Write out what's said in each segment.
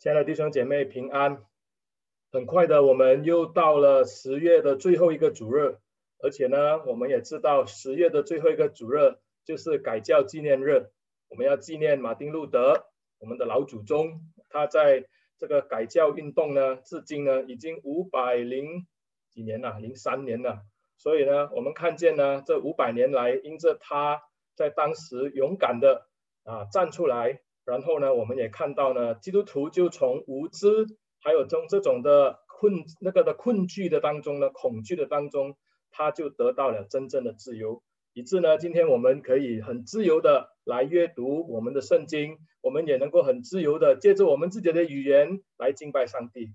亲爱的弟兄姐妹平安，很快的，我们又到了十月的最后一个主日，而且呢，我们也知道十月的最后一个主日就是改教纪念日，我们要纪念马丁路德，我们的老祖宗，他在这个改教运动呢，至今呢已经五百零几年了，零三年了，所以呢，我们看见呢，这五百年来，因着他在当时勇敢的啊站出来。然后呢，我们也看到呢，基督徒就从无知，还有从这种的困那个的困惧的当中呢，恐惧的当中，他就得到了真正的自由，以致呢，今天我们可以很自由的来阅读我们的圣经，我们也能够很自由的借助我们自己的语言来敬拜上帝。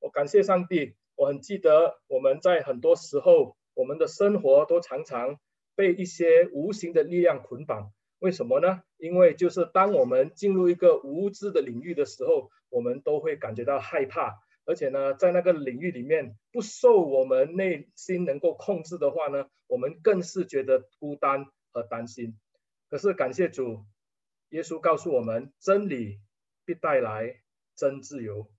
我感谢上帝，我很记得我们在很多时候，我们的生活都常常被一些无形的力量捆绑。为什么呢？因为就是当我们进入一个无知的领域的时候，我们都会感觉到害怕，而且呢，在那个领域里面不受我们内心能够控制的话呢，我们更是觉得孤单和担心。可是感谢主，耶稣告诉我们，真理必带来真自由。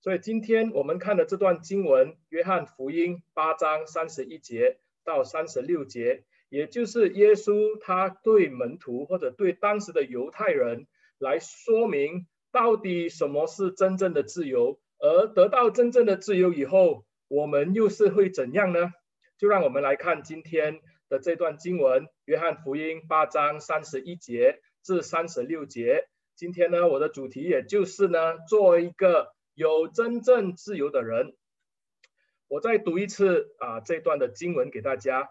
所以今天我们看的这段经文，约翰福音八章三十一节到三十六节。也就是耶稣他对门徒或者对当时的犹太人来说明，到底什么是真正的自由，而得到真正的自由以后，我们又是会怎样呢？就让我们来看今天的这段经文，约翰福音八章三十一节至三十六节。今天呢，我的主题也就是呢，做一个有真正自由的人。我再读一次啊，这段的经文给大家。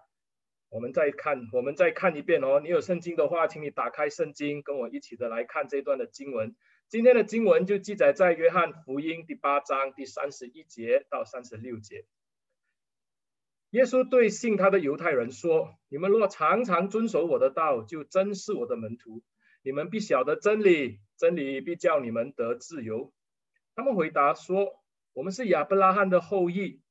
我们再看，我们再看一遍哦。你有圣经的话，请你打开圣经，跟我一起的来看这段的经文。今天的经文就记载在约翰福音第八章第三十一节到三十六节。耶稣对信他的犹太人说：“你们若常常遵守我的道，就真是我的门徒。你们必晓得真理，真理必叫你们得自由。”他们回答说：“我们是亚伯拉罕的后裔，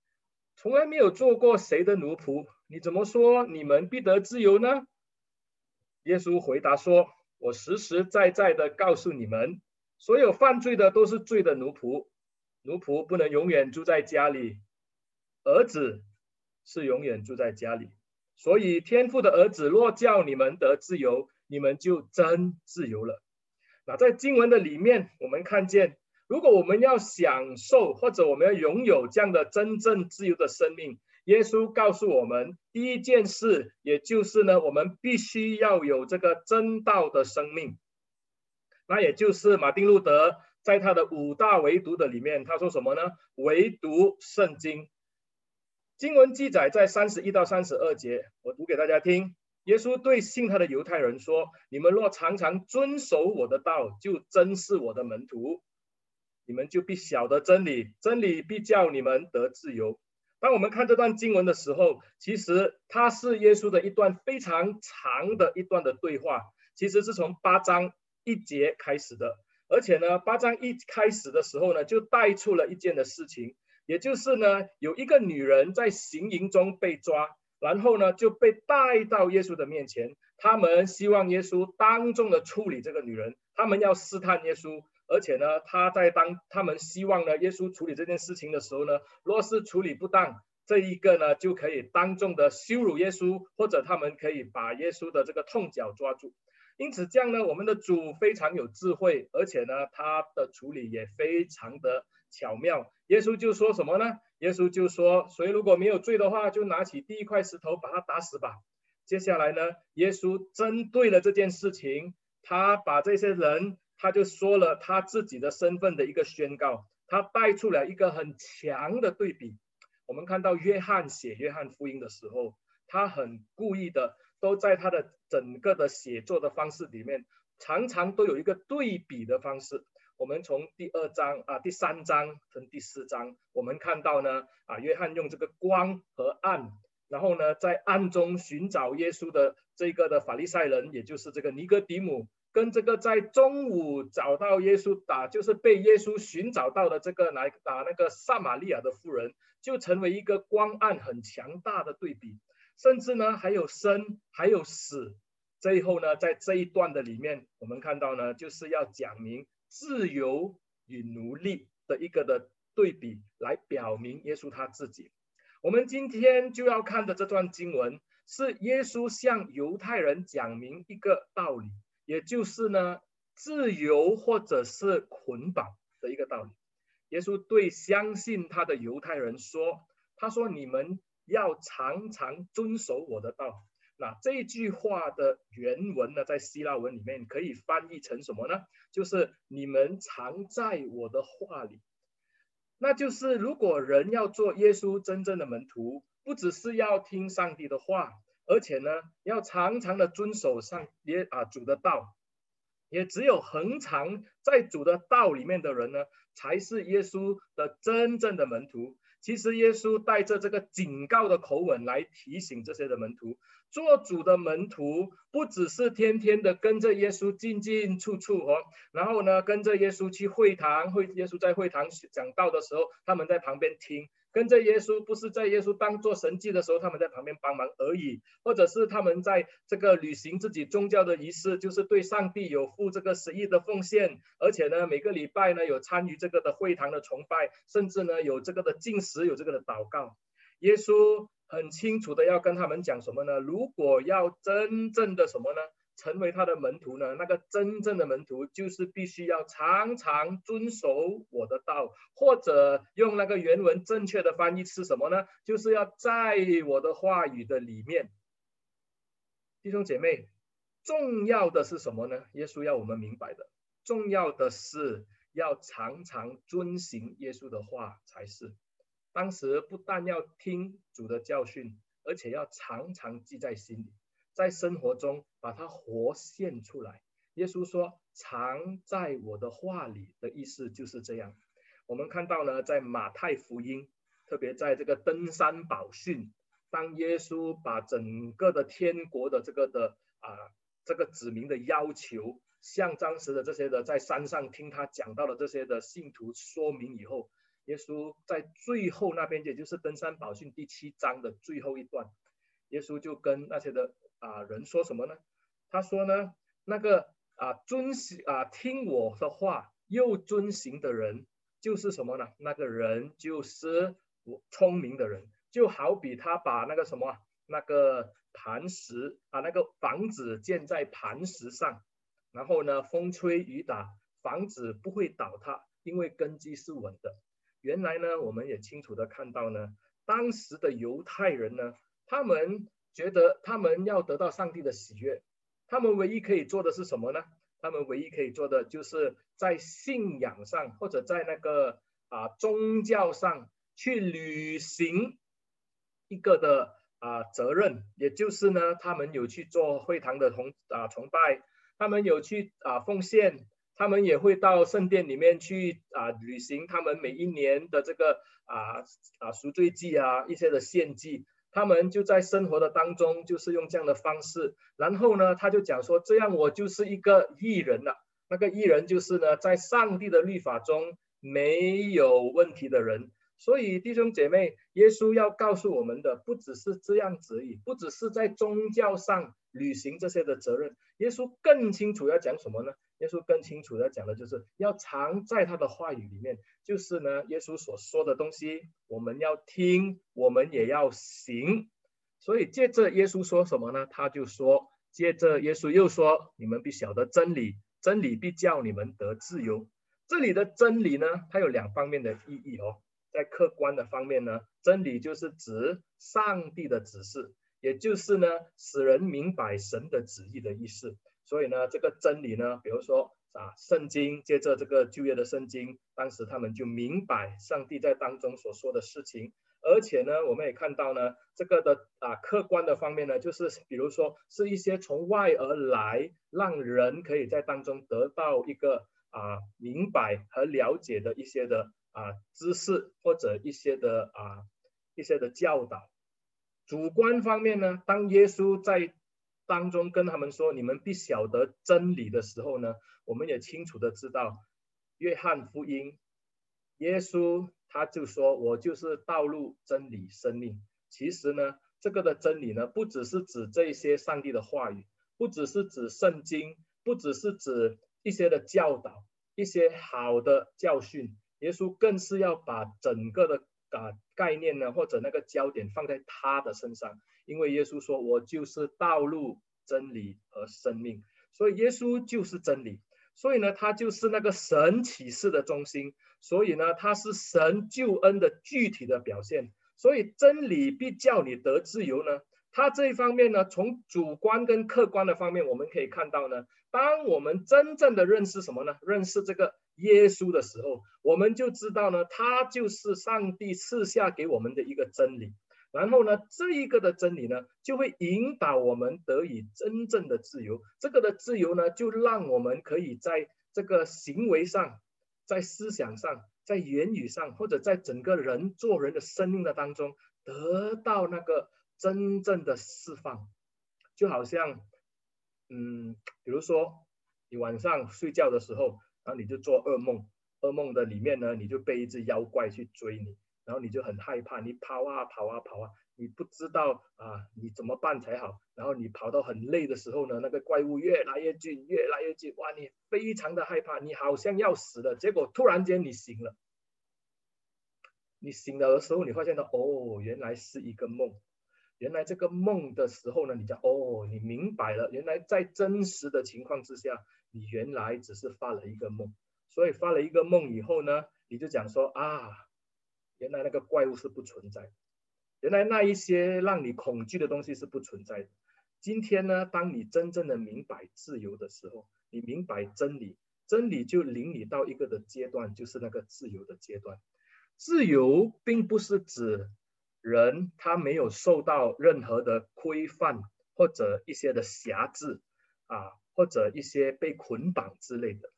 从来没有做过谁的奴仆。”你怎么说你们必得自由呢？耶稣回答说：“我实实在在的告诉你们，所有犯罪的都是罪的奴仆，奴仆不能永远住在家里，儿子是永远住在家里。所以天父的儿子若叫你们得自由，你们就真自由了。”那在经文的里面，我们看见，如果我们要享受或者我们要拥有这样的真正自由的生命。耶稣告诉我们，第一件事，也就是呢，我们必须要有这个真道的生命。那也就是马丁路德在他的五大唯独的里面，他说什么呢？唯独圣经。经文记载在三十一到三十二节，我读给大家听。耶稣对信他的犹太人说：“你们若常常遵守我的道，就真是我的门徒。你们就必晓得真理，真理必叫你们得自由。”当我们看这段经文的时候，其实它是耶稣的一段非常长的一段的对话，其实是从八章一节开始的，而且呢，八章一开始的时候呢，就带出了一件的事情，也就是呢，有一个女人在行淫中被抓，然后呢就被带到耶稣的面前，他们希望耶稣当众的处理这个女人，他们要试探耶稣。而且呢，他在当他们希望呢，耶稣处理这件事情的时候呢，若是处理不当，这一个呢就可以当众的羞辱耶稣，或者他们可以把耶稣的这个痛脚抓住。因此这样呢，我们的主非常有智慧，而且呢，他的处理也非常的巧妙。耶稣就说什么呢？耶稣就说，谁如果没有罪的话，就拿起第一块石头把他打死吧。接下来呢，耶稣针对了这件事情，他把这些人。他就说了他自己的身份的一个宣告，他带出了一个很强的对比。我们看到约翰写约翰福音的时候，他很故意的都在他的整个的写作的方式里面，常常都有一个对比的方式。我们从第二章啊，第三章跟第四章，我们看到呢啊，约翰用这个光和暗，然后呢在暗中寻找耶稣的这个的法利赛人，也就是这个尼哥底姆。跟这个在中午找到耶稣打，就是被耶稣寻找到的这个来打那个撒玛利亚的妇人，就成为一个光暗很强大的对比。甚至呢，还有生，还有死。最后呢，在这一段的里面，我们看到呢，就是要讲明自由与奴隶的一个的对比，来表明耶稣他自己。我们今天就要看的这段经文，是耶稣向犹太人讲明一个道理，也就是呢，自由或者是捆绑的一个道理。耶稣对相信他的犹太人说：“他说你们要常常遵守我的道。”那这句话的原文呢，在希腊文里面可以翻译成什么呢？就是你们常在我的话里。那就是，如果人要做耶稣真正的门徒，不只是要听上帝的话，而且呢，要常常的遵守上耶啊主的道，也只有恒常在主的道里面的人呢，才是耶稣的真正的门徒。其实耶稣带着这个警告的口吻来提醒这些的门徒，做主的门徒不只是天天的跟着耶稣进进出出哦，然后呢，跟着耶稣去会堂，会耶稣在会堂讲道的时候，他们在旁边听。跟着耶稣，不是在耶稣当做神迹的时候，他们在旁边帮忙而已，或者是他们在这个履行自己宗教的仪式，就是对上帝有付这个十亿的奉献，而且呢，每个礼拜呢有参与这个的会堂的崇拜，甚至呢有这个的进食，有这个的祷告。耶稣很清楚的要跟他们讲什么呢？如果要真正的什么呢？成为他的门徒呢？那个真正的门徒就是必须要常常遵守我的道，或者用那个原文正确的翻译是什么呢？就是要在我的话语的里面。弟兄姐妹，重要的是什么呢？耶稣要我们明白的，重要的是要常常遵行耶稣的话才是。当时不但要听主的教训，而且要常常记在心里。在生活中把它活现出来。耶稣说：“常在我的话里”的意思就是这样。我们看到呢，在马太福音，特别在这个登山宝训，当耶稣把整个的天国的这个的啊这个指明的要求，向当时的这些的在山上听他讲到的这些的信徒说明以后，耶稣在最后那边，也就是登山宝训第七章的最后一段，耶稣就跟那些的。啊，人说什么呢？他说呢，那个啊遵行啊听我的话又遵行的人，就是什么呢？那个人就是我聪明的人，就好比他把那个什么那个磐石啊那个房子建在磐石上，然后呢风吹雨打，房子不会倒塌，因为根基是稳的。原来呢，我们也清楚的看到呢，当时的犹太人呢，他们。觉得他们要得到上帝的喜悦，他们唯一可以做的是什么呢？他们唯一可以做的就是在信仰上或者在那个啊宗教上去履行一个的啊责任，也就是呢，他们有去做会堂的崇啊崇拜，他们有去啊奉献，他们也会到圣殿里面去啊履行他们每一年的这个啊啊赎罪祭啊一些的献祭。他们就在生活的当中，就是用这样的方式。然后呢，他就讲说：“这样我就是一个义人了。那个义人就是呢，在上帝的律法中没有问题的人。所以弟兄姐妹，耶稣要告诉我们的，不只是这样子而已，不只是在宗教上履行这些的责任。耶稣更清楚要讲什么呢？耶稣更清楚的讲的就是要藏在他的话语里面，就是呢，耶稣所说的东西，我们要听，我们也要行。所以接着耶稣说什么呢？他就说，接着耶稣又说，你们必晓得真理，真理必叫你们得自由。这里的真理呢，它有两方面的意义哦。在客观的方面呢，真理就是指上帝的指示，也就是呢，使人明白神的旨意的意思。所以呢，这个真理呢，比如说啊，圣经，接着这个旧约的圣经，当时他们就明白上帝在当中所说的事情，而且呢，我们也看到呢，这个的啊客观的方面呢，就是比如说是一些从外而来，让人可以在当中得到一个啊明白和了解的一些的啊知识或者一些的啊一些的教导。主观方面呢，当耶稣在当中跟他们说，你们必晓得真理的时候呢，我们也清楚的知道，约翰福音，耶稣他就说，我就是道路、真理、生命。其实呢，这个的真理呢，不只是指这一些上帝的话语，不只是指圣经，不只是指一些的教导，一些好的教训，耶稣更是要把整个的啊概念呢，或者那个焦点放在他的身上，因为耶稣说：“我就是道路、真理和生命。”所以耶稣就是真理，所以呢，他就是那个神启示的中心，所以呢，他是神救恩的具体的表现。所以真理必叫你得自由呢。他这一方面呢，从主观跟客观的方面，我们可以看到呢，当我们真正的认识什么呢？认识这个耶稣的时候，我们就知道呢，他就是上帝赐下给我们的一个真理。然后呢，这一个的真理呢，就会引导我们得以真正的自由。这个的自由呢，就让我们可以在这个行为上、在思想上、在言语上，或者在整个人做人的生命的当中，得到那个。真正的释放，就好像，嗯，比如说你晚上睡觉的时候，然后你就做噩梦，噩梦的里面呢，你就被一只妖怪去追你，然后你就很害怕，你跑啊跑啊跑啊，你不知道啊你怎么办才好，然后你跑到很累的时候呢，那个怪物越来越近，越来越近，哇，你非常的害怕，你好像要死了，结果突然间你醒了，你醒了的时候，你发现到哦，原来是一个梦。原来这个梦的时候呢，你就哦，你明白了。原来在真实的情况之下，你原来只是发了一个梦。所以发了一个梦以后呢，你就讲说啊，原来那个怪物是不存在的。原来那一些让你恐惧的东西是不存在的。今天呢，当你真正的明白自由的时候，你明白真理，真理就领你到一个的阶段，就是那个自由的阶段。自由并不是指。人他没有受到任何的规范或者一些的辖制啊，或者一些被捆绑之类的。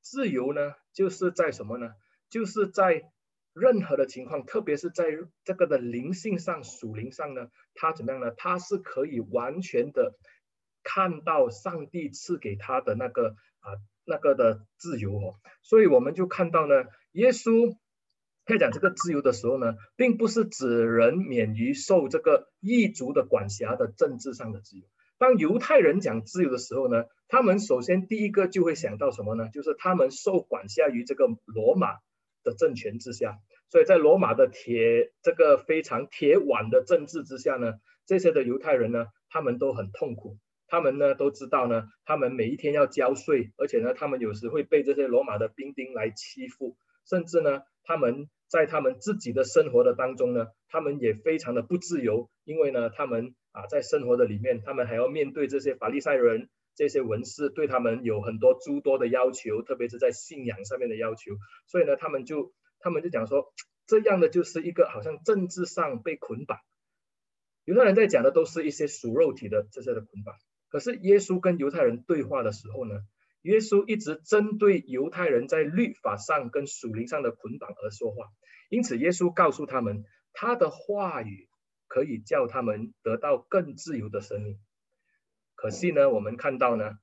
自由呢，就是在什么呢？就是在任何的情况，特别是在这个的灵性上、属灵上呢，他怎么样呢？他是可以完全的看到上帝赐给他的那个啊那个的自由哦。所以我们就看到呢，耶稣。在讲这个自由的时候呢，并不是指人免于受这个异族的管辖的政治上的自由。当犹太人讲自由的时候呢，他们首先第一个就会想到什么呢？就是他们受管辖于这个罗马的政权之下。所以在罗马的铁这个非常铁腕的政治之下呢，这些的犹太人呢，他们都很痛苦。他们呢都知道呢，他们每一天要交税，而且呢，他们有时会被这些罗马的兵丁来欺负，甚至呢。他们在他们自己的生活的当中呢，他们也非常的不自由，因为呢，他们啊在生活的里面，他们还要面对这些法利赛人、这些文士对他们有很多诸多的要求，特别是在信仰上面的要求，所以呢，他们就他们就讲说，这样的就是一个好像政治上被捆绑。犹太人在讲的都是一些属肉体的这些的捆绑，可是耶稣跟犹太人对话的时候呢，耶稣一直针对犹太人在律法上跟属灵上的捆绑而说话，因此耶稣告诉他们，他的话语可以叫他们得到更自由的生命。可惜呢，我们看到呢，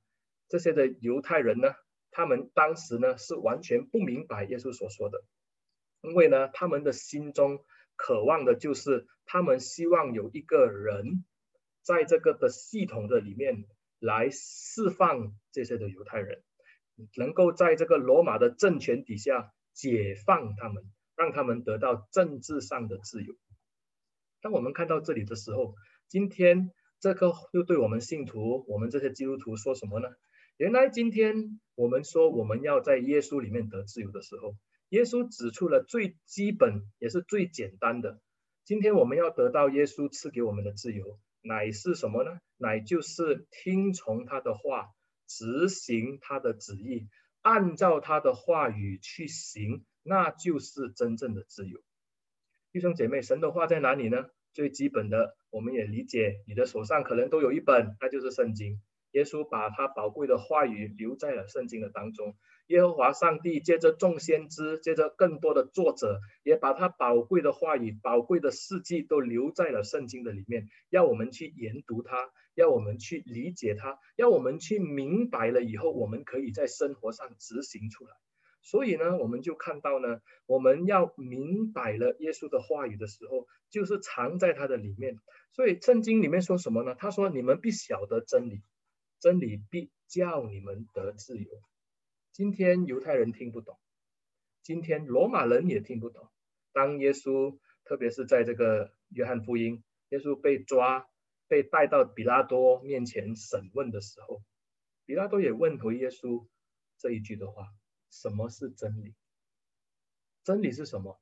这些的犹太人呢，他们当时呢是完全不明白耶稣所说的，因为呢，他们的心中渴望的就是他们希望有一个人在这个的系统的里面。来释放这些的犹太人，能够在这个罗马的政权底下解放他们，让他们得到政治上的自由。当我们看到这里的时候，今天这个又对我们信徒，我们这些基督徒说什么呢？原来今天我们说我们要在耶稣里面得自由的时候，耶稣指出了最基本也是最简单的。今天我们要得到耶稣赐给我们的自由。乃是什么呢？乃就是听从他的话，执行他的旨意，按照他的话语去行，那就是真正的自由。弟兄姐妹，神的话在哪里呢？最基本的，我们也理解，你的手上可能都有一本，那就是圣经。耶稣把他宝贵的话语留在了圣经的当中。耶和华上帝借着众先知，借着更多的作者，也把他宝贵的话语、宝贵的事迹都留在了圣经的里面，要我们去研读它，要我们去理解它，要我们去明白了以后，我们可以在生活上执行出来。所以呢，我们就看到呢，我们要明白了耶稣的话语的时候，就是藏在他的里面。所以圣经里面说什么呢？他说：“你们必晓得真理，真理必叫你们得自由。”今天犹太人听不懂，今天罗马人也听不懂。当耶稣，特别是在这个约翰福音，耶稣被抓，被带到比拉多面前审问的时候，比拉多也问回耶稣这一句的话：什么是真理？真理是什么？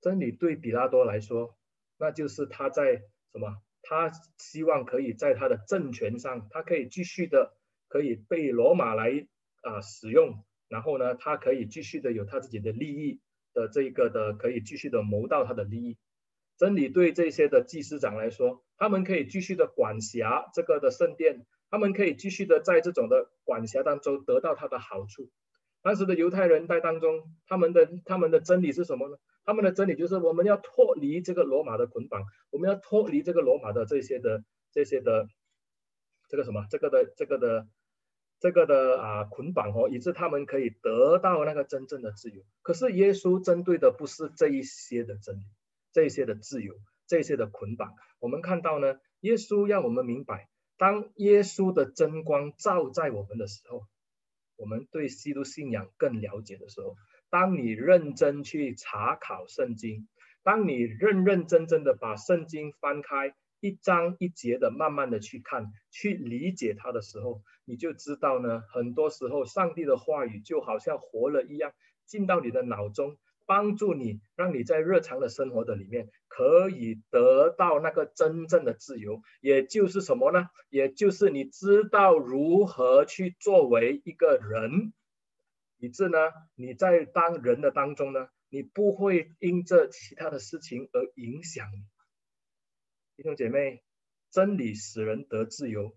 真理对比拉多来说，那就是他在什么？他希望可以在他的政权上，他可以继续的可以被罗马来啊、使用，然后呢，他可以继续的有他自己的利益的这一个的，可以继续的谋到他的利益。真理对这些的祭司长来说，他们可以继续的管辖这个的圣殿，他们可以继续的在这种的管辖当中得到他的好处。当时的犹太人在当中，他们的他们的真理是什么呢？他们的真理就是我们要脱离这个罗马的捆绑，我们要脱离这个罗马的这些的这些的这个什么这个的这个的这个的啊捆绑哦，以致他们可以得到那个真正的自由。可是耶稣针对的不是这一些的真理，这一些的自由，这一些的捆绑。我们看到呢，耶稣让我们明白，当耶稣的真光照在我们的时候，我们对基督信仰更了解的时候。当你认真去查考圣经，当你认认真真的把圣经翻开一章一节的慢慢的去看，去理解它的时候，你就知道呢，很多时候上帝的话语就好像活了一样，进到你的脑中，帮助你，让你在日常的生活的里面可以得到那个真正的自由，也就是什么呢？也就是你知道如何去作为一个人。以致呢，你在当人的当中呢，你不会因着其他的事情而影响你。弟兄姐妹，真理使人得自由，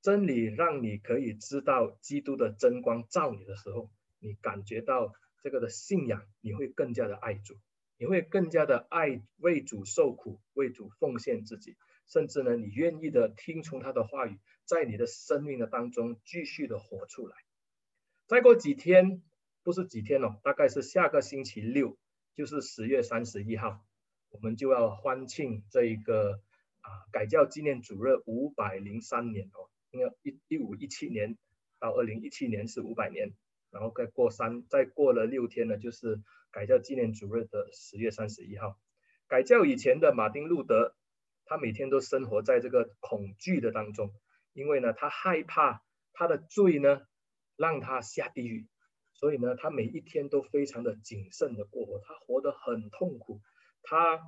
真理让你可以知道基督的真光照你的时候，你感觉到这个的信仰，你会更加的爱主，你会更加的爱为主受苦，为主奉献自己，甚至呢，你愿意的听从他的话语，在你的生命的当中继续的活出来。再过几天，不是几天哦，大概是下个星期六，就是十月三十一号，我们就要欢庆这一个啊改教纪念主日五百零三年哦，因为一一五一七年到二零一七年是五百年，然后再过三再过了六天呢，就是改教纪念主日的十月三十一号。改教以前的马丁路德，他每天都生活在这个恐惧的当中，因为呢，他害怕他的罪呢。让他下地狱，所以呢，他每一天都非常的谨慎的过活，他活得很痛苦，他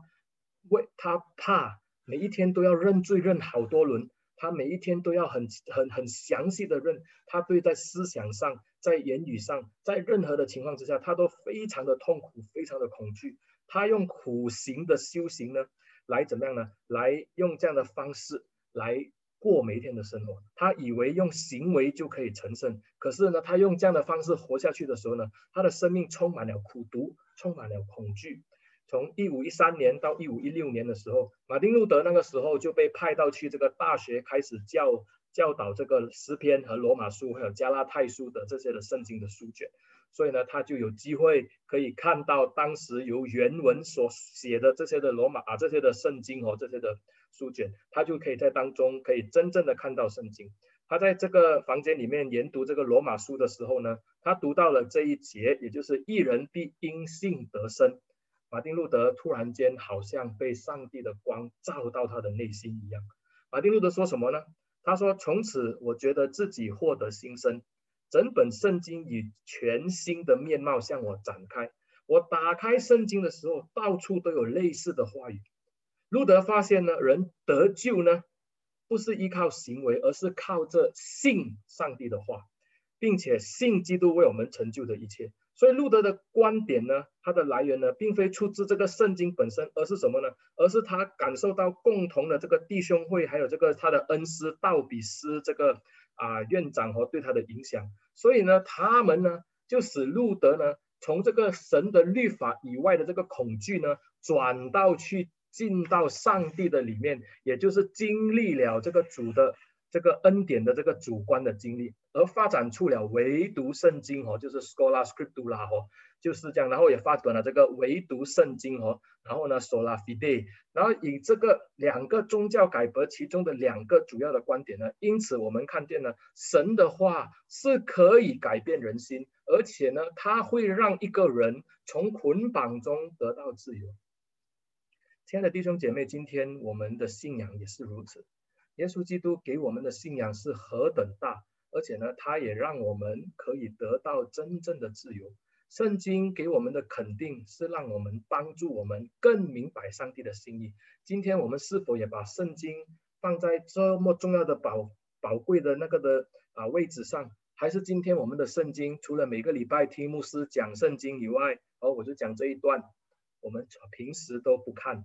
为他怕每一天都要认罪认好多轮，他每一天都要很很很详细的认，他对在思想上，在言语上，在任何的情况之下，他都非常的痛苦，非常的恐惧，他用苦行的修行呢，来怎么样呢？来用这样的方式来。过每一天的生活，他以为用行为就可以成圣，可是呢，他用这样的方式活下去的时候呢，他的生命充满了苦毒，充满了恐惧。从一五一三年到一五一六年的时候，马丁路德那个时候就被派到去这个大学开始教教导这个诗篇和罗马书还有加拉太书的这些的圣经的书卷，所以呢，他就有机会可以看到当时由原文所写的这些的罗马啊这些的圣经和这些的。书卷，他就可以在当中可以真正的看到圣经。他在这个房间里面研读这个罗马书的时候呢，他读到了这一节，也就是一人必因信得生。马丁路德突然间好像被上帝的光照到他的内心一样。马丁路德说什么呢？他说：“从此我觉得自己获得新生，整本圣经以全新的面貌向我展开。我打开圣经的时候，到处都有类似的话语。”路德发现呢，人得救呢，不是依靠行为，而是靠着信上帝的话，并且信基督为我们成就的一切。所以路德的观点呢，它的来源呢，并非出自这个圣经本身，而是什么呢？而是他感受到共同的这个弟兄会，还有这个他的恩师道比斯这个啊院长和对他的影响。所以呢，他们呢，就使路德呢，从这个神的律法以外的这个恐惧呢，转到去。进到上帝的里面，也就是经历了这个主的这个恩典的这个主观的经历，而发展出了唯独圣经哦，就是 Scola Scriptura 哦，就是这样，然后也发展了这个唯独圣经哦，然后呢 Sola Fide，然后以这个两个宗教改革其中的两个主要的观点呢，因此我们看见了神的话是可以改变人心，而且呢，他会让一个人从捆绑中得到自由。亲爱的弟兄姐妹，今天我们的信仰也是如此。耶稣基督给我们的信仰是何等大，而且呢，它也让我们可以得到真正的自由。圣经给我们的肯定是让我们帮助我们更明白上帝的心意。今天我们是否也把圣经放在这么重要的宝宝贵的那个的啊位置上？还是今天我们的圣经除了每个礼拜听牧师讲圣经以外，哦，我就讲这一段，我们平时都不看。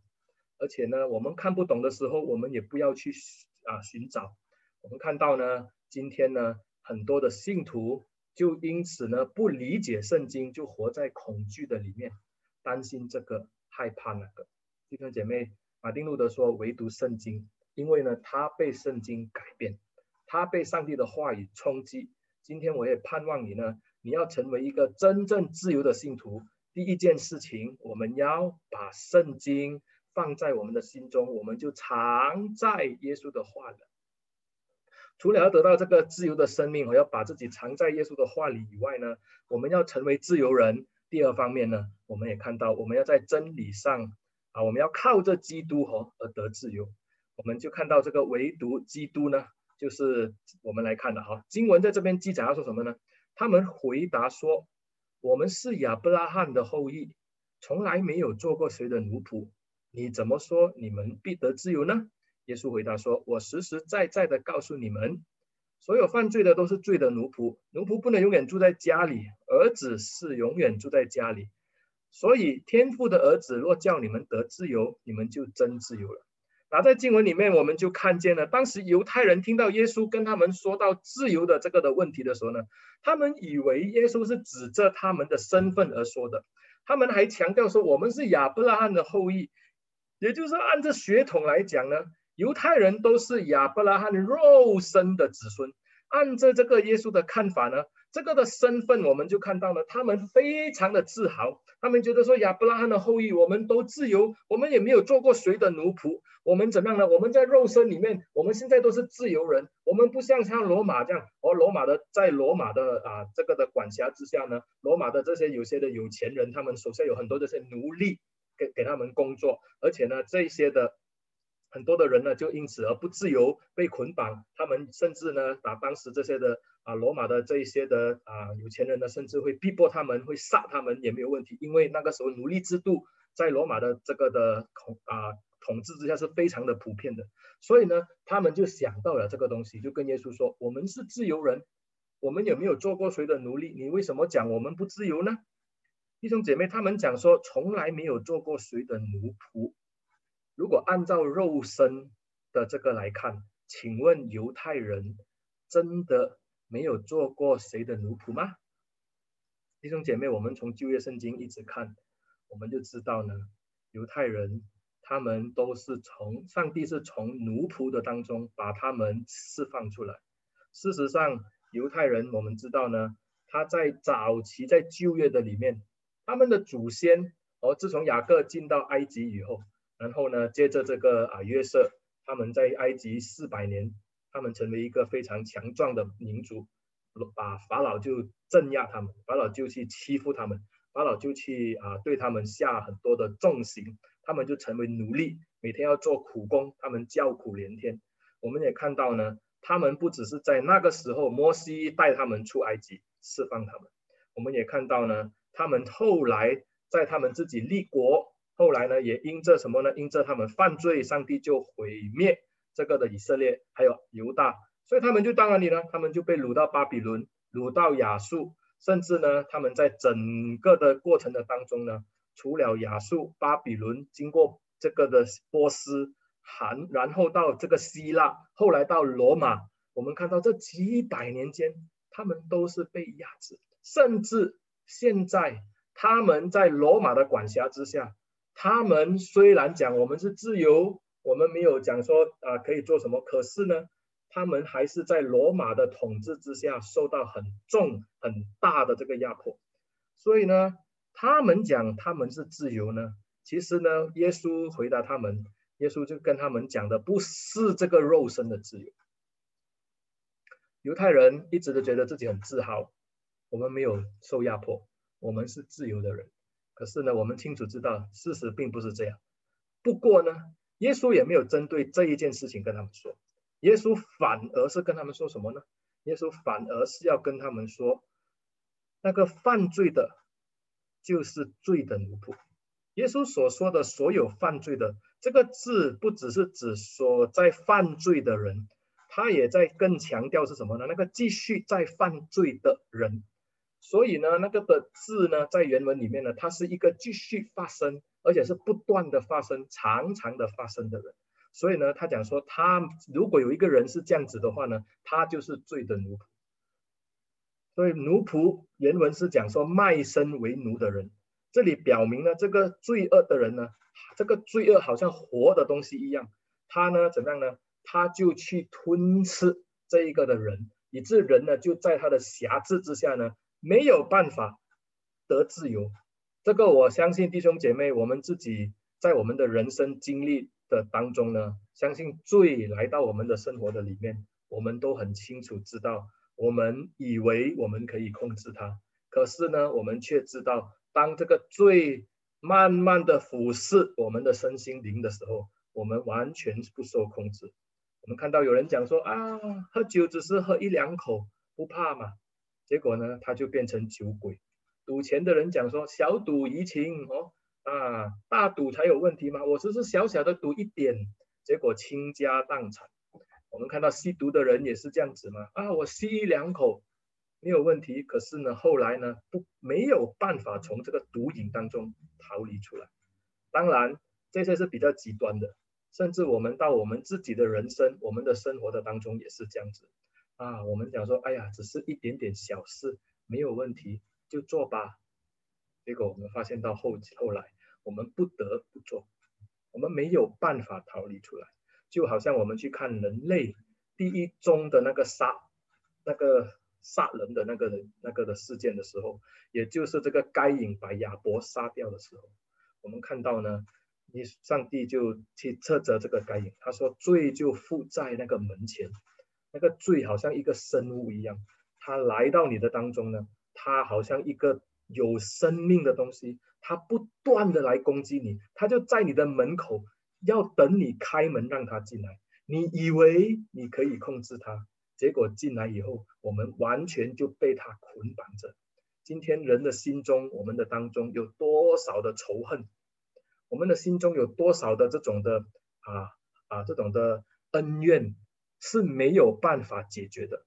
而且呢，我们看不懂的时候，我们也不要去啊寻找。我们看到呢，今天呢，很多的信徒。就因此呢，不理解圣经，就活在恐惧的里面，担心这个，害怕那个。弟兄姐妹，马丁路德说，唯独圣经，因为呢，他被圣经改变，他被上帝的话语冲击。今天我也盼望你呢，你要成为一个真正自由的信徒。第一件事情，我们要把圣经放在我们的心中，我们就藏在耶稣的话里。除了要得到这个自由的生命，我要把自己藏在耶稣的话里以外呢，我们要成为自由人。第二方面呢，我们也看到，我们要在真理上啊，我们要靠着基督和而得自由。我们就看到这个唯独基督呢，就是我们来看的哈。经文在这边记载要说什么呢？他们回答说：“我们是亚伯拉罕的后裔，从来没有做过谁的奴仆，你怎么说你们必得自由呢？”耶稣回答说：“我实实在在的告诉你们，所有犯罪的都是罪的奴仆。奴仆不能永远住在家里，儿子是永远住在家里。所以天父的儿子若叫你们得自由，你们就真自由了。”那在经文里面，我们就看见了，当时犹太人听到耶稣跟他们说到自由的这个的问题的时候呢，他们以为耶稣是指着他们的身份而说的，他们还强调说：“我们是亚伯拉罕的后裔。”也就是，按照血统来讲呢。犹太人都是亚伯拉罕肉身的子孙，按照这个耶稣的看法呢，这个的身份我们就看到了，他们非常的自豪，他们觉得说亚伯拉罕的后裔，我们都自由，我们也没有做过谁的奴仆，我们怎么样呢？我们在肉身里面，我们现在都是自由人，我们不像像罗马这样，而罗马的在罗马的啊这个的管辖之下呢，罗马的这些有些的有钱人，他们手下有很多这些奴隶给给他们工作，而且呢这些的。很多的人呢，就因此而不自由，被捆绑。他们甚至呢，把当时这些的啊，罗马的这一些的啊有钱人呢，甚至会逼迫他们，会杀他们也没有问题。因为那个时候奴隶制度在罗马的这个的统啊统治之下是非常的普遍的。所以呢，他们就想到了这个东西，就跟耶稣说：“我们是自由人，我们有没有做过谁的奴隶？你为什么讲我们不自由呢？”弟兄姐妹，他们讲说从来没有做过谁的奴仆。如果按照肉身的这个来看，请问犹太人真的没有做过谁的奴仆吗？弟兄姐妹，我们从旧约圣经一直看，我们就知道呢，犹太人他们都是从上帝是从奴仆的当中把他们释放出来。事实上，犹太人我们知道呢，他在早期在旧约的里面，他们的祖先哦，自从雅各进到埃及以后。然后呢，接着这个啊约瑟，他们在埃及四百年，他们成为一个非常强壮的民族，把法老就镇压他们，法老就去欺负他们，法老就去啊对他们下很多的重刑，他们就成为奴隶，每天要做苦工，他们叫苦连天。我们也看到呢，他们不只是在那个时候，摩西带他们出埃及释放他们，我们也看到呢，他们后来在他们自己立国。后来呢，也因着什么呢？因着他们犯罪，上帝就毁灭这个的以色列，还有犹大，所以他们就到哪里呢？他们就被掳到巴比伦，掳到亚述，甚至呢，他们在整个的过程的当中呢，除了亚述、巴比伦，经过这个的波斯、韩，然后到这个希腊，后来到罗马，我们看到这几百年间，他们都是被压制，甚至现在他们在罗马的管辖之下。他们虽然讲我们是自由，我们没有讲说啊可以做什么，可是呢，他们还是在罗马的统治之下受到很重很大的这个压迫。所以呢，他们讲他们是自由呢，其实呢，耶稣回答他们，耶稣就跟他们讲的不是这个肉身的自由。犹太人一直都觉得自己很自豪，我们没有受压迫，我们是自由的人。可是呢，我们清楚知道事实并不是这样。不过呢，耶稣也没有针对这一件事情跟他们说，耶稣反而是跟他们说什么呢？耶稣反而是要跟他们说，那个犯罪的，就是罪的奴仆。耶稣所说的所有犯罪的这个字，不只是指所在犯罪的人，他也在更强调是什么呢？那个继续在犯罪的人。所以呢，那个的字呢，在原文里面呢，它是一个继续发生，而且是不断的发生、常常的发生的人。所以呢，他讲说，他如果有一个人是这样子的话呢，他就是罪的奴仆。所以奴仆原文是讲说卖身为奴的人。这里表明了这个罪恶的人呢，这个罪恶好像活的东西一样，他呢怎么样呢？他就去吞吃这一个的人，以致人呢就在他的辖制之下呢，没有办法得自由。这个我相信弟兄姐妹，我们自己在我们的人生经历的当中呢，相信罪来到我们的生活的里面，我们都很清楚知道，我们以为我们可以控制它，可是呢，我们却知道。当这个罪慢慢的腐蚀我们的身心灵的时候，我们完全不受控制。我们看到有人讲说啊，喝酒只是喝一两口，不怕嘛。结果呢，他就变成酒鬼。赌钱的人讲说小赌怡情哦，啊，大赌才有问题嘛。我只是小小的赌一点，结果倾家荡产。我们看到吸毒的人也是这样子嘛，啊，我吸一两口。没有问题，可是呢，后来呢，不没有办法从这个毒瘾当中逃离出来。当然，这些是比较极端的，甚至我们到我们自己的人生、我们的生活的当中也是这样子啊。我们讲说，哎呀，只是一点点小事，没有问题，就做吧。结果我们发现到后后来，我们不得不做，我们没有办法逃离出来。就好像我们去看人类第一宗的那个杀那个。杀人的那个人那个的事件的时候，也就是这个该隐把亚伯杀掉的时候，我们看到呢，你上帝就去斥责这个该隐，他说罪就附在那个门前，那个罪好像一个生物一样，他来到你的当中呢，他好像一个有生命的东西，他不断的来攻击你，他就在你的门口要等你开门让他进来，你以为你可以控制他。结果进来以后，我们完全就被他捆绑着。今天人的心中，我们的当中有多少的仇恨？我们的心中有多少的这种的啊啊这种的恩怨是没有办法解决的。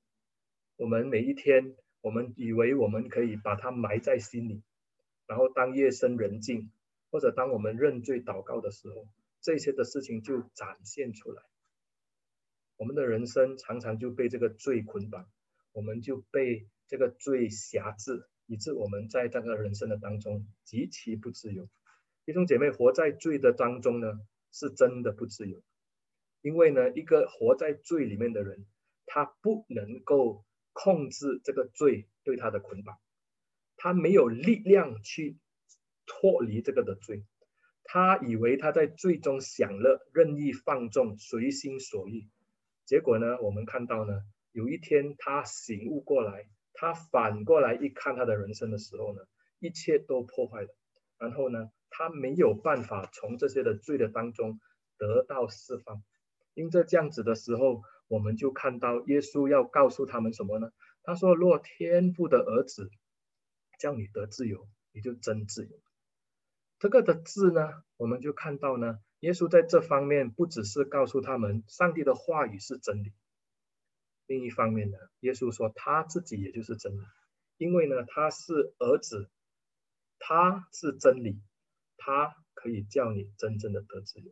我们每一天，我们以为我们可以把它埋在心里，然后当夜深人静，或者当我们认罪祷告的时候，这些的事情就展现出来。我们的人生常常就被这个罪捆绑，我们就被这个罪辖制，以致我们在这个人生的当中极其不自由。弟兄姐妹，活在罪的当中呢，是真的不自由，因为呢，一个活在罪里面的人，他不能够控制这个罪对他的捆绑，他没有力量去脱离这个的罪，他以为他在罪中享乐，任意放纵，随心所欲。结果呢，我们看到呢，有一天他醒悟过来，他反过来一看他的人生的时候呢，一切都破坏了。然后呢，他没有办法从这些的罪的当中得到释放。因着这样子的时候，我们就看到耶稣要告诉他们什么呢？他说：“若天父的儿子叫你得自由，你就真自由。”这个的字呢，我们就看到呢。耶稣在这方面不只是告诉他们上帝的话语是真理，另一方面呢，耶稣说他自己也就是真理，因为呢他是儿子，他是真理，他可以叫你真正的得自由。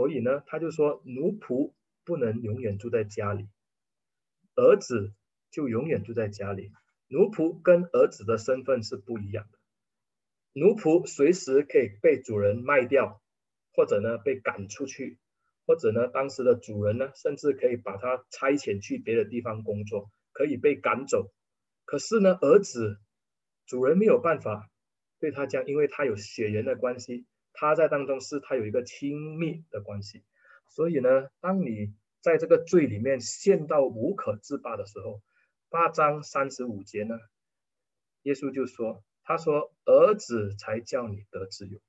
所以呢，他就说奴仆不能永远住在家里，儿子就永远住在家里。奴仆跟儿子的身份是不一样的，奴仆随时可以被主人卖掉。或者呢，被赶出去，或者呢，当时的主人呢，甚至可以把他差遣去别的地方工作，可以被赶走。可是呢，儿子，主人没有办法对他讲，因为他有血缘的关系，他在当中是他有一个亲密的关系。所以呢，当你在这个罪里面陷到无可自拔的时候，八章三十五节呢，耶稣就说：“他说儿子才叫你得自由，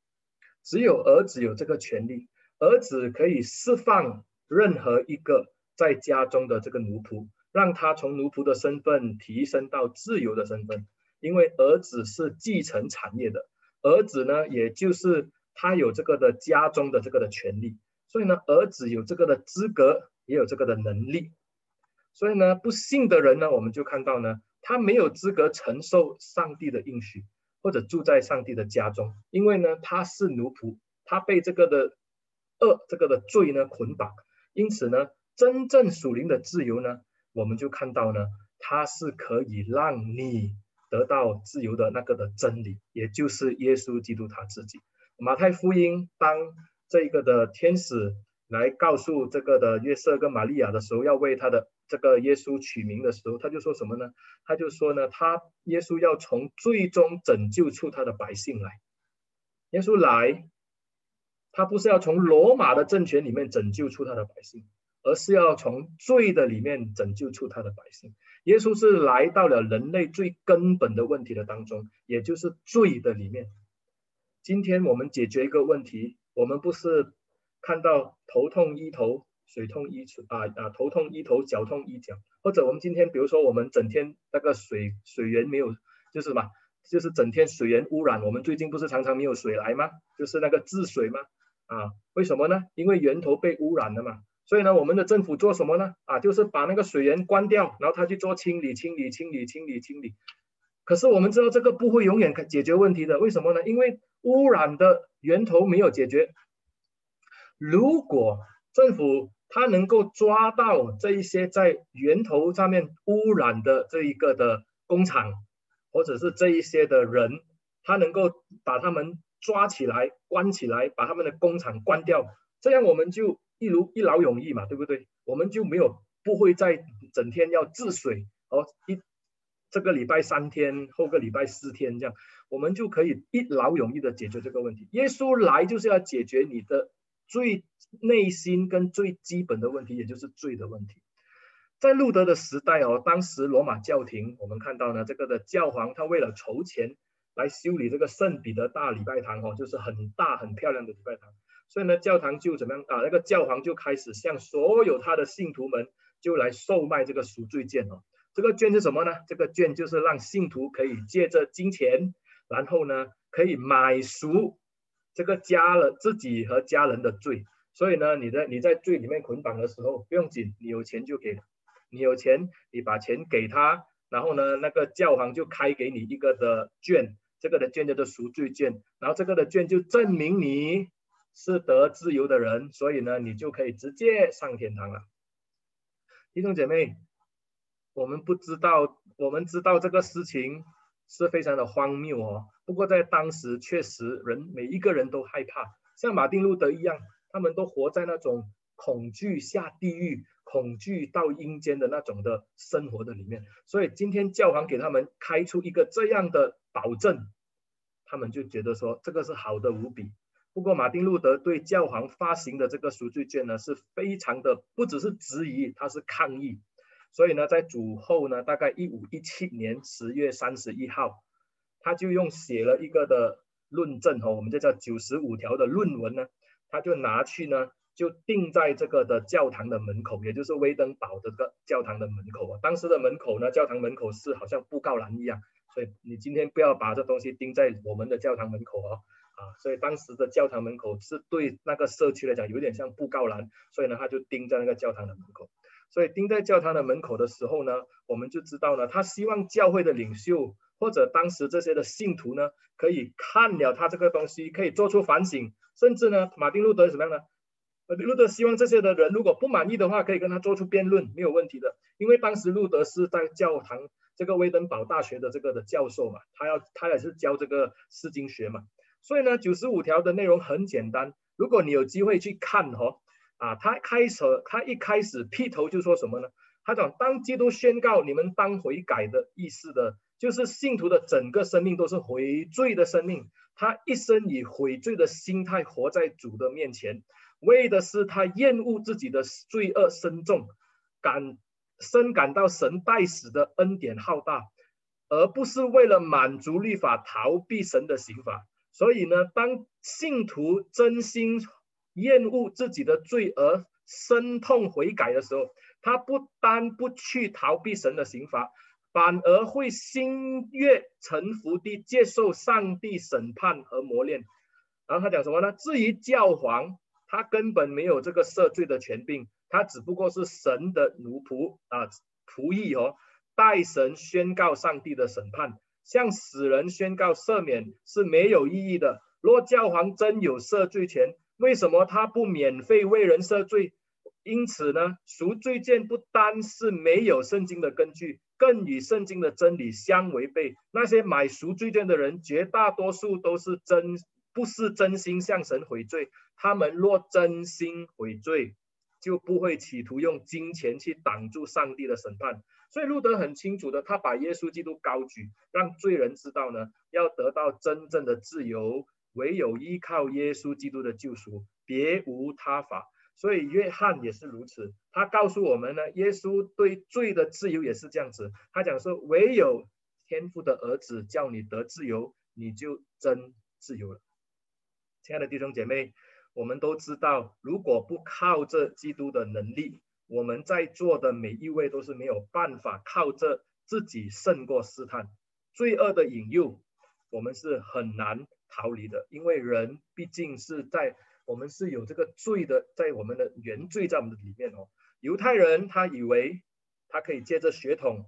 只有儿子有这个权利，儿子可以释放任何一个在家中的这个奴仆，让他从奴仆的身份提升到自由的身份，因为儿子是继承产业的，儿子呢，也就是他有这个的家中的这个的权利，所以呢，儿子有这个的资格，也有这个的能力。”所以呢，不信的人呢，我们就看到呢，他没有资格承受上帝的应许，或者住在上帝的家中，因为呢，他是奴仆，他被这个的恶、这个的罪呢捆绑。因此呢，真正属灵的自由呢，我们就看到呢，他是可以让你得到自由的那个的真理，也就是耶稣基督他自己。马太福音当这个的天使来告诉这个的约瑟跟玛利亚的时候，要为他的。这个耶稣取名的时候，他就说什么呢？他就说呢，他耶稣要从最终拯救出他的百姓来。耶稣来，他不是要从罗马的政权里面拯救出他的百姓，而是要从罪的里面拯救出他的百姓。耶稣是来到了人类最根本的问题的当中，也就是罪的里面。今天我们解决一个问题，我们不是看到头痛医头。水痛医水啊啊，头痛医头，脚痛医脚，或者我们今天比如说我们整天那个水水源没有，就是什么，就是整天水源污染。我们最近不是常常没有水来吗？就是那个治水吗？啊，为什么呢？因为源头被污染了嘛。所以呢，我们的政府做什么呢？啊，就是把那个水源关掉，然后他去做清理、清理、清理、清理、清理。可是我们知道这个不会永远解决问题的，为什么呢？因为污染的源头没有解决。如果政府他能够抓到这一些在源头上面污染的这一个的工厂，或者是这一些的人，他能够把他们抓起来、关起来，把他们的工厂关掉，这样我们就一如一劳永逸嘛，对不对？我们就没有不会再整天要治水哦，一这个礼拜三天，后个礼拜四天这样，我们就可以一劳永逸的解决这个问题。耶稣来就是要解决你的。最内心跟最基本的问题，也就是罪的问题。在路德的时代哦，当时罗马教廷，我们看到呢，这个的教皇他为了筹钱来修理这个圣彼得大礼拜堂哦，就是很大很漂亮的礼拜堂，所以呢，教堂就怎么样啊？那个教皇就开始向所有他的信徒们就来售卖这个赎罪券哦。这个券是什么呢？这个券就是让信徒可以借着金钱，然后呢，可以买赎。这个加了自己和家人的罪，所以呢，你在你在罪里面捆绑的时候，不用紧，你有钱就给，你有钱，你把钱给他，然后呢，那个教皇就开给你一个的券，这个的券叫做赎罪券，然后这个的券就证明你是得自由的人，所以呢，你就可以直接上天堂了。弟兄姐妹，我们不知道，我们知道这个事情。是非常的荒谬哦。不过在当时，确实人每一个人都害怕，像马丁路德一样，他们都活在那种恐惧下地狱、恐惧到阴间的那种的生活的里面。所以今天教皇给他们开出一个这样的保证，他们就觉得说这个是好的无比。不过马丁路德对教皇发行的这个赎罪券呢，是非常的不只是质疑，他是抗议。所以呢，在主后呢，大概一五一七年十月三十一号，他就用写了一个的论证哦，我们这叫九十五条的论文呢，他就拿去呢，就钉在这个的教堂的门口，也就是威登堡的这个教堂的门口啊。当时的门口呢，教堂门口是好像布告栏一样，所以你今天不要把这东西钉在我们的教堂门口哦，啊，所以当时的教堂门口是对那个社区来讲有点像布告栏，所以呢，他就钉在那个教堂的门口。所以钉在教堂的门口的时候呢，我们就知道呢，他希望教会的领袖或者当时这些的信徒呢，可以看了他这个东西，可以做出反省，甚至呢，马丁路德怎么样呢？马丁路德希望这些的人如果不满意的话，可以跟他做出辩论，没有问题的。因为当时路德是在教堂这个威登堡大学的这个的教授嘛，他要他也是教这个释经学嘛，所以呢，九十五条的内容很简单，如果你有机会去看、哦。啊，他开始，他一开始劈头就说什么呢？他讲，当基督宣告你们当悔改的意思的，就是信徒的整个生命都是悔罪的生命。他一生以悔罪的心态活在主的面前，为的是他厌恶自己的罪恶深重，感深感到神代死的恩典浩大，而不是为了满足律法逃避神的刑罚。所以呢，当信徒真心厌恶自己的罪而深痛悔改的时候，他不单不去逃避神的刑罚，反而会心悦诚服地接受上帝审判和磨练。然后他讲什么呢？至于教皇，他根本没有这个赦罪的权柄，他只不过是神的奴仆啊，仆役哦，代神宣告上帝的审判，向死人宣告赦免是没有意义的。若教皇真有赦罪权，为什么他不免费为人赦罪？因此呢，赎罪券不单是没有圣经的根据，更与圣经的真理相违背。那些买赎罪券的人，绝大多数都是真，不是真心向神悔罪。他们若真心悔罪，就不会企图用金钱去挡住上帝的审判。所以路德很清楚的，他把耶稣基督高举，让罪人知道呢，要得到真正的自由，唯有依靠耶稣基督的救赎，别无他法。所以约翰也是如此，他告诉我们呢，耶稣对罪的自由也是这样子。他讲说，唯有天父的儿子叫你得自由，你就真自由了。亲爱的弟兄姐妹，我们都知道，如果不靠着基督的能力，我们在座的每一位都是没有办法靠着自己胜过试探。罪恶的引诱，我们是很难逃离的，因为人毕竟是在。我们是有这个罪的，在我们的原罪在我们的里面哦。犹太人他以为他可以借着血统，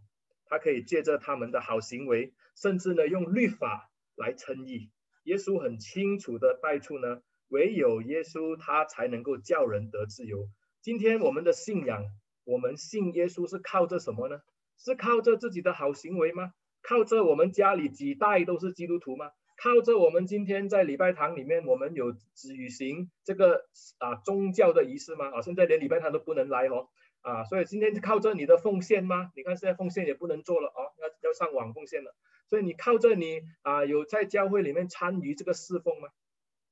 他可以借着他们的好行为，甚至呢用律法来称义。耶稣很清楚的带出呢，唯有耶稣他才能够叫人得自由。今天我们的信仰，我们信耶稣是靠着什么呢？是靠着自己的好行为吗？靠着我们家里几代都是基督徒吗？靠着我们今天在礼拜堂里面，我们有举行这个啊宗教的仪式吗？啊，现在连礼拜堂都不能来哦，啊，所以今天靠着你的奉献吗？你看现在奉献也不能做了哦，要要上网奉献了。所以你靠着你啊有在教会里面参与这个侍奉吗？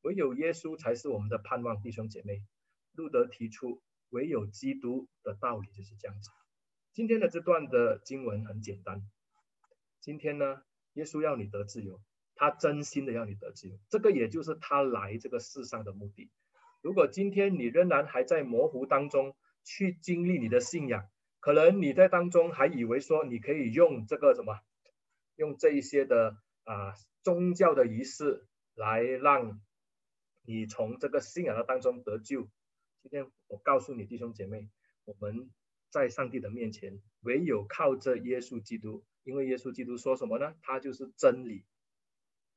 唯有耶稣才是我们的盼望，弟兄姐妹。路德提出，唯有基督的道理就是这样子。今天的这段的经文很简单。今天呢，耶稣要你得自由。他真心的要你得救，这个也就是他来这个世上的目的。如果今天你仍然还在模糊当中去经历你的信仰，可能你在当中还以为说你可以用这个什么，用这一些的啊宗教的仪式来让你从这个信仰的当中得救。今天我告诉你弟兄姐妹，我们在上帝的面前，唯有靠着耶稣基督，因为耶稣基督说什么呢？他就是真理。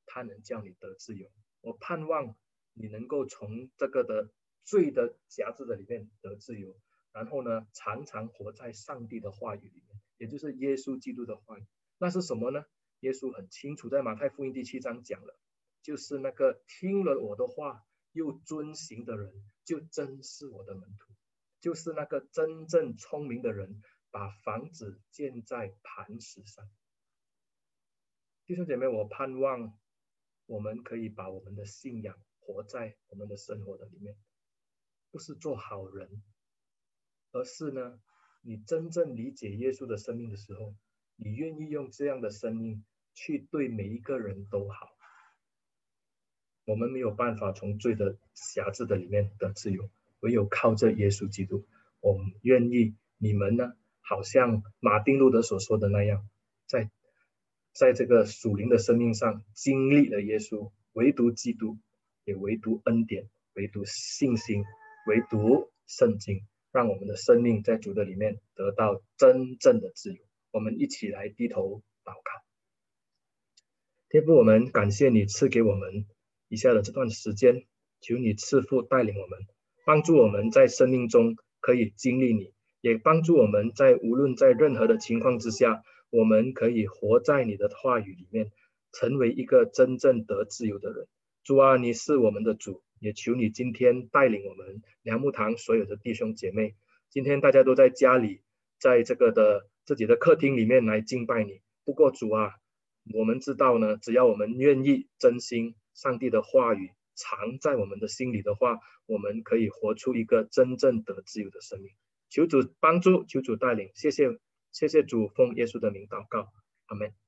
他能叫你得自由，我盼望你能够从这个的罪的辖制的里面得自由，然后呢，常常活在上帝的话语里面，也就是耶稣基督的话语。那是什么呢？耶稣很清楚，在马太福音第七章讲了，就是那个听了我的话又遵行的人，就真是我的门徒，就是那个真正聪明的人，把房子建在磐石上。弟兄姐妹，我盼望。我们可以把我们的信仰活在我们的生活的里面，不是做好人，而是呢，你真正理解耶稣的生命的时候，你愿意用这样的生命去对每一个人都好。我们没有办法从罪的辖制的里面得自由，唯有靠着耶稣基督。我们愿意，你们呢，好像马丁路德所说的那样，在。在这个属灵的生命上经历了耶稣，唯独基督，也唯独恩典，唯独信心，唯独圣经，让我们的生命在主的里面得到真正的自由。我们一起来低头祷告。天父，我们感谢你赐给我们以下的这段时间，求你赐福带领我们，帮助我们在生命中可以经历你，也帮助我们在无论在任何的情况之下。我们可以活在你的话语里面，成为一个真正得自由的人。主啊，你是我们的主，也求你今天带领我们良木堂所有的弟兄姐妹。今天大家都在家里，在这个的自己的客厅里面来敬拜你。不过主啊，我们知道呢，只要我们愿意真心，上帝的话语藏在我们的心里的话，我们可以活出一个真正得自由的生命。求主帮助，求主带领，谢谢。谢谢主，奉耶稣的名祷告，阿门。